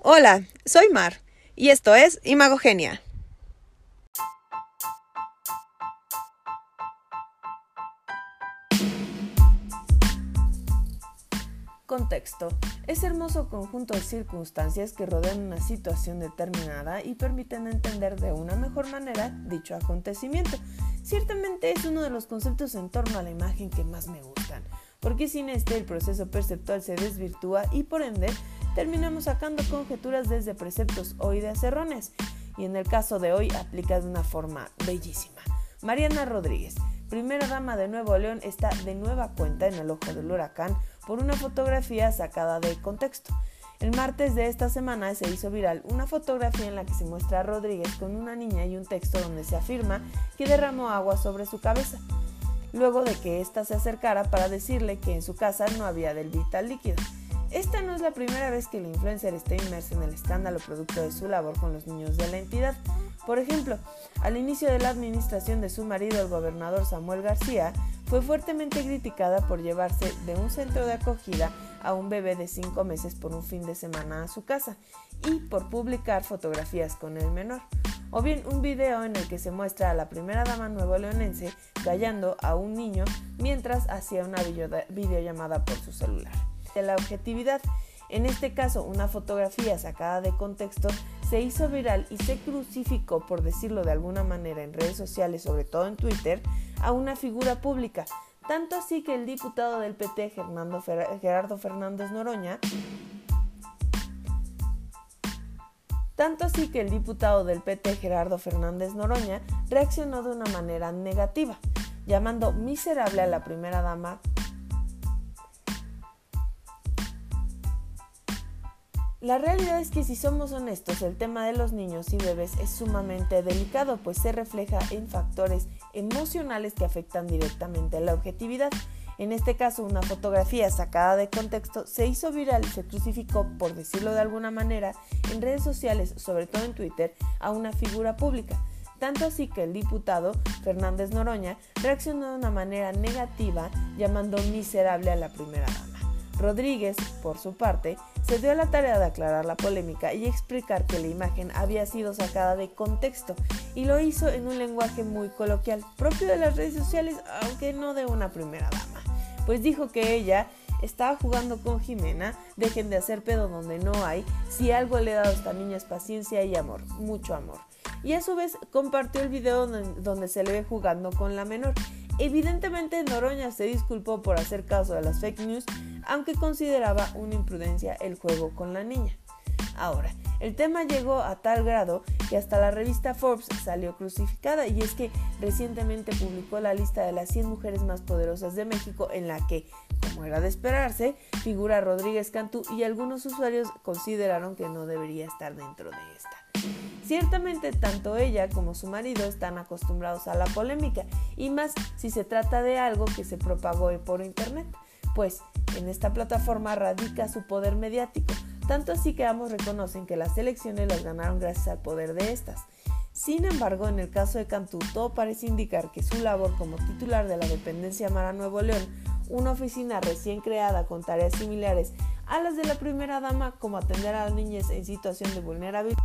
Hola, soy Mar y esto es Imagogenia. Contexto. Es hermoso conjunto de circunstancias que rodean una situación determinada y permiten entender de una mejor manera dicho acontecimiento. Ciertamente es uno de los conceptos en torno a la imagen que más me gustan, porque sin este el proceso perceptual se desvirtúa y por ende terminamos sacando conjeturas desde preceptos o ideas erróneas. Y en el caso de hoy aplica de una forma bellísima. Mariana Rodríguez, primera dama de Nuevo León, está de nueva cuenta en el ojo del huracán por una fotografía sacada de contexto. El martes de esta semana se hizo viral una fotografía en la que se muestra a Rodríguez con una niña y un texto donde se afirma que derramó agua sobre su cabeza, luego de que ésta se acercara para decirle que en su casa no había del vital líquido. Esta no es la primera vez que la influencer está inmersa en el escándalo producto de su labor con los niños de la entidad. Por ejemplo, al inicio de la administración de su marido, el gobernador Samuel García, fue fuertemente criticada por llevarse de un centro de acogida a un bebé de 5 meses por un fin de semana a su casa y por publicar fotografías con el menor, o bien un video en el que se muestra a la primera dama nuevo leonense callando a un niño mientras hacía una videollamada por su celular. De la objetividad, en este caso una fotografía sacada de contexto, se hizo viral y se crucificó, por decirlo de alguna manera, en redes sociales, sobre todo en Twitter, a una figura pública, tanto así que el diputado del PT, Gerardo Fernández Noroña, tanto así que el diputado del PT, Gerardo Fernández Noroña, reaccionó de una manera negativa, llamando miserable a la primera dama La realidad es que si somos honestos, el tema de los niños y bebés es sumamente delicado, pues se refleja en factores emocionales que afectan directamente a la objetividad. En este caso, una fotografía sacada de contexto se hizo viral y se crucificó, por decirlo de alguna manera, en redes sociales, sobre todo en Twitter, a una figura pública. Tanto así que el diputado Fernández Noroña reaccionó de una manera negativa, llamando miserable a la primera dama. Rodríguez, por su parte, se dio a la tarea de aclarar la polémica y explicar que la imagen había sido sacada de contexto y lo hizo en un lenguaje muy coloquial, propio de las redes sociales, aunque no de una primera dama, pues dijo que ella estaba jugando con Jimena, dejen de hacer pedo donde no hay, si algo le he dado a esta niña es paciencia y amor, mucho amor. Y a su vez compartió el video donde se le ve jugando con la menor. Evidentemente Noroña se disculpó por hacer caso de las fake news, aunque consideraba una imprudencia el juego con la niña. Ahora, el tema llegó a tal grado que hasta la revista Forbes salió crucificada y es que recientemente publicó la lista de las 100 mujeres más poderosas de México en la que, como era de esperarse, figura Rodríguez Cantú y algunos usuarios consideraron que no debería estar dentro de esta. Ciertamente tanto ella como su marido están acostumbrados a la polémica y más si se trata de algo que se propagó por internet, pues en esta plataforma radica su poder mediático, tanto así que ambos reconocen que las elecciones las ganaron gracias al poder de estas. Sin embargo, en el caso de Cantú, todo parece indicar que su labor como titular de la dependencia Mara Nuevo León, una oficina recién creada con tareas similares a las de la primera dama, como atender a las niñas en situación de vulnerabilidad,